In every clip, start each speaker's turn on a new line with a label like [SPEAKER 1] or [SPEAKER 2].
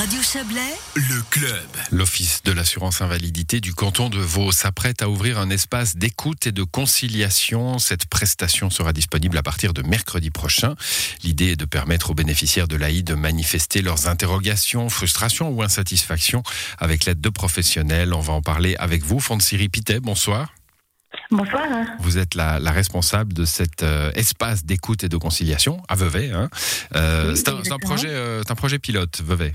[SPEAKER 1] Radio Chablais,
[SPEAKER 2] Le club.
[SPEAKER 3] L'Office de l'assurance invalidité du canton de Vaud s'apprête à ouvrir un espace d'écoute et de conciliation. Cette prestation sera disponible à partir de mercredi prochain. L'idée est de permettre aux bénéficiaires de l'AI de manifester leurs interrogations, frustrations ou insatisfactions avec l'aide de professionnels. On va en parler avec vous, Fonsiri Pitet. Bonsoir.
[SPEAKER 4] Bonsoir.
[SPEAKER 3] Vous êtes la, la responsable de cet euh, espace d'écoute et de conciliation à Vevey. Hein. Euh,
[SPEAKER 4] Oui,
[SPEAKER 3] c'est un, projet, euh, c'est un projet pilote, Vevey.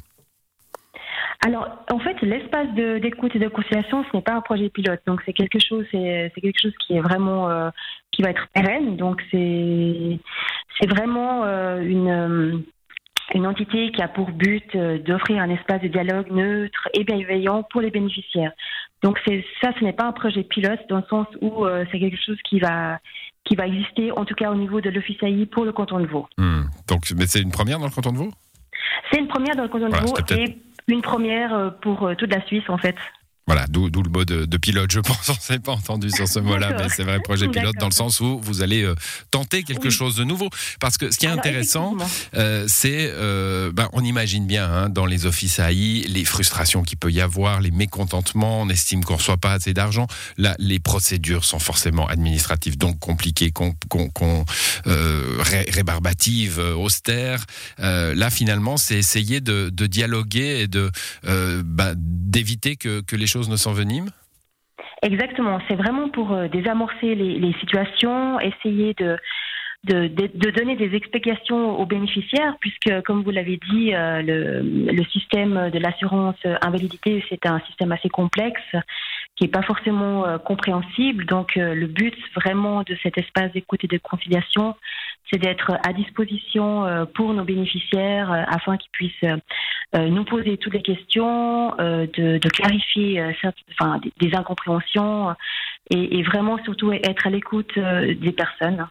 [SPEAKER 4] Alors, en fait, l'espace d'écoute et de conciliation, ce n'est pas un projet pilote. Donc, c'est quelque chose, c'est quelque chose qui est vraiment, euh, qui va être pérenne. Donc, c'est c'est vraiment euh, une euh, une entité qui a pour but euh, d'offrir un espace de dialogue neutre et bienveillant pour les bénéficiaires. Donc, c'est ça, ce n'est pas un projet pilote dans le sens où c'est quelque chose qui va qui va exister, en tout cas au niveau de l'Office AI pour le canton de Vaud.
[SPEAKER 3] Hmm. Donc, mais c'est une première dans le canton de Vaud?
[SPEAKER 4] C'est une première dans le canton de Vaud une première euh, pour euh, toute la Suisse, en fait.
[SPEAKER 3] Voilà, d'où le mot de, de pilote, je pense. On ne s'est pas entendu sur ce mot-là, mais c'est vrai, projet pilote dans le sens où vous allez euh, tenter quelque
[SPEAKER 4] Oui.
[SPEAKER 3] chose de nouveau. Parce que ce qui est
[SPEAKER 4] Alors,
[SPEAKER 3] intéressant, euh, c'est, euh, ben, on imagine bien hein, dans les offices AI les frustrations qu'il peut y avoir, les mécontentements, on estime qu'on reçoit pas assez d'argent. Là, les procédures sont forcément administratives, donc compliquées, con- euh, ré- rébarbatives, austères. Là, finalement, c'est essayer de, de dialoguer et bah, d'éviter que, que les choses ne s'enveniment.
[SPEAKER 4] Exactement. C'est vraiment pour euh, désamorcer les, situations, essayer de, de, donner des explications aux bénéficiaires, puisque, comme vous l'avez dit, euh, le, système de l'assurance invalidité, c'est un système assez complexe qui n'est pas forcément euh, compréhensible. Donc, le but vraiment de cet espace d'écoute et de conciliation, c'est d'être à disposition euh, pour nos bénéficiaires euh, afin qu'ils puissent euh, nous poser toutes les questions, de, de clarifier enfin, des, incompréhensions et, vraiment surtout être à l'écoute des personnes.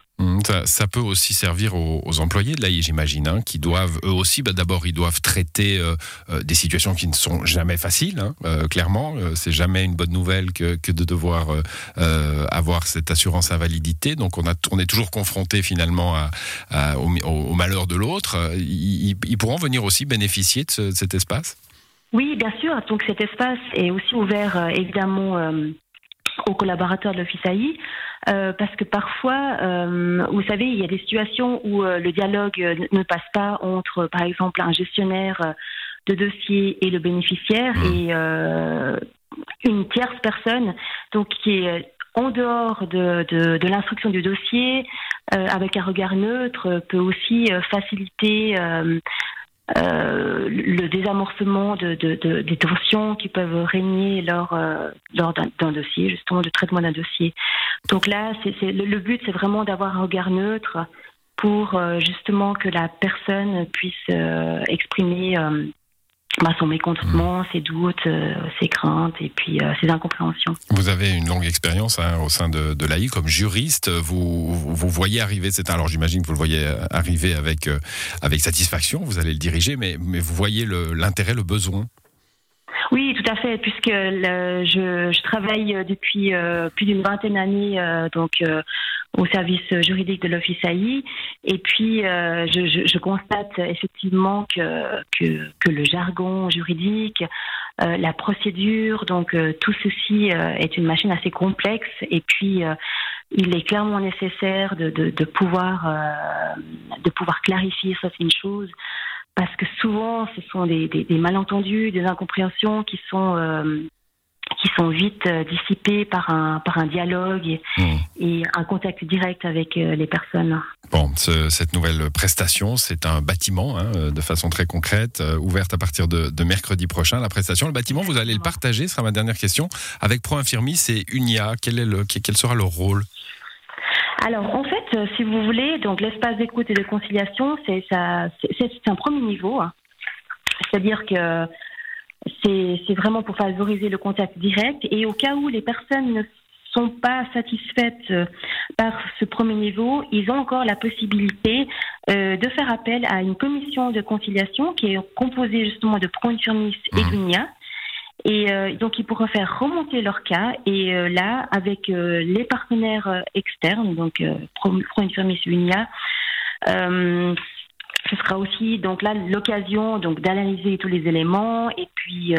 [SPEAKER 3] Ça, peut aussi servir aux, employés de l'AI, j'imagine, hein, qui doivent eux aussi, bah, d'abord, ils doivent traiter euh, euh, des situations qui ne sont jamais faciles, hein, euh, clairement. Euh, c'est jamais une bonne nouvelle que, de devoir avoir cette assurance invalidité. Donc, on, est toujours confronté finalement au, malheur de l'autre. Ils, pourront venir aussi bénéficier de, de cet espace?
[SPEAKER 4] Oui, bien sûr. Donc cet espace est aussi ouvert évidemment aux collaborateurs de l'Office AI, euh, parce que parfois, euh, vous savez, il y a des situations où euh, le dialogue euh, ne passe pas entre, par exemple, un gestionnaire de dossier et le bénéficiaire
[SPEAKER 3] Mhm.
[SPEAKER 4] et euh, une tierce personne, donc qui est en dehors de, de, de l'instruction du dossier, euh, avec un regard neutre, peut aussi euh, faciliter euh, le désamorcement de, de, de- des tensions qui peuvent régner lors, euh, lors d'un dossier, justement, de traitement d'un dossier. Donc là, c'est- le, le but, c'est vraiment d'avoir un regard neutre pour euh, justement que la personne puisse euh, exprimer euh, bah, son mécontentement, ses doutes, euh, ses craintes et puis euh, ses incompréhensions.
[SPEAKER 3] Vous avez une longue expérience hein, au sein de, de l'AI comme juriste. Vous, vous voyez arriver cet alors j'imagine que vous le voyez euh, arriver avec euh, avec satisfaction. Vous allez le diriger, mais mais vous voyez le- l'intérêt, le, besoin.
[SPEAKER 4] Oui, tout à fait, puisque le- je, je travaille depuis euh, plus d'une vingtaine d'années euh, donc euh, au service juridique de l'Office AI, et puis euh, je, constate effectivement que, que, le jargon juridique, euh, la procédure, donc euh, tout ceci est une machine assez complexe, et puis il est clairement nécessaire de, de, pouvoir de pouvoir clarifier certaines choses parce que souvent ce sont des, malentendus, des incompréhensions qui sont qui sont vite euh, dissipées par un par un dialogue et, et un contact direct avec euh, les personnes.
[SPEAKER 3] Bon, ce- cette nouvelle prestation, c'est un bâtiment, hein, euh, de façon très concrète, euh, ouverte à partir de, de mercredi prochain. La prestation, le bâtiment, vous allez le partager, ce sera ma dernière question, avec Pro Infirmis et Unia. Quel, est le, quel sera leur rôle?
[SPEAKER 4] Alors en fait, euh, si vous voulez, donc l'espace d'écoute et de conciliation, c'est un premier niveau. hein. C'est-à-dire que c'est vraiment pour favoriser le contact direct et au cas où les personnes ne sont pas satisfaites euh, par ce premier niveau, ils ont encore la possibilité euh, de faire appel à une commission de conciliation qui est composée justement de pro infirmis et
[SPEAKER 3] Mhm.
[SPEAKER 4] d'UNIA. Et euh, donc, ils pourront faire remonter leur cas. Et euh, là, avec euh, les partenaires euh, externes, donc euh, Pro, Infirmis Unia, euh, ce sera aussi donc là l'occasion donc d'analyser tous les éléments et puis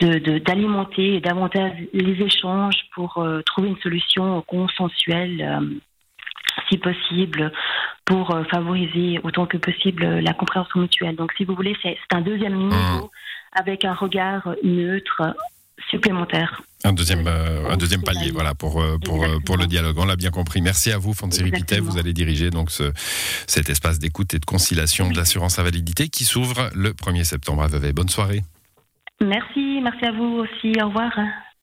[SPEAKER 4] d'alimenter davantage les échanges pour trouver une solution consensuelle si possible, pour favoriser autant que possible la compréhension mutuelle. Donc, si vous voulez, c'est un deuxième niveau mmh. avec un regard neutre supplémentaire.
[SPEAKER 3] Un deuxième, euh, un deuxième palier, voilà, pour, euh, pour, euh, pour le dialogue. On l'a bien compris. Merci à vous, Fonserie Pitet. Vous allez diriger donc ce, cet espace d'écoute et de conciliation de l'assurance invalidité qui s'ouvre le 1er septembre à Vevey. Bonne soirée.
[SPEAKER 4] Merci, merci à vous aussi. Au revoir.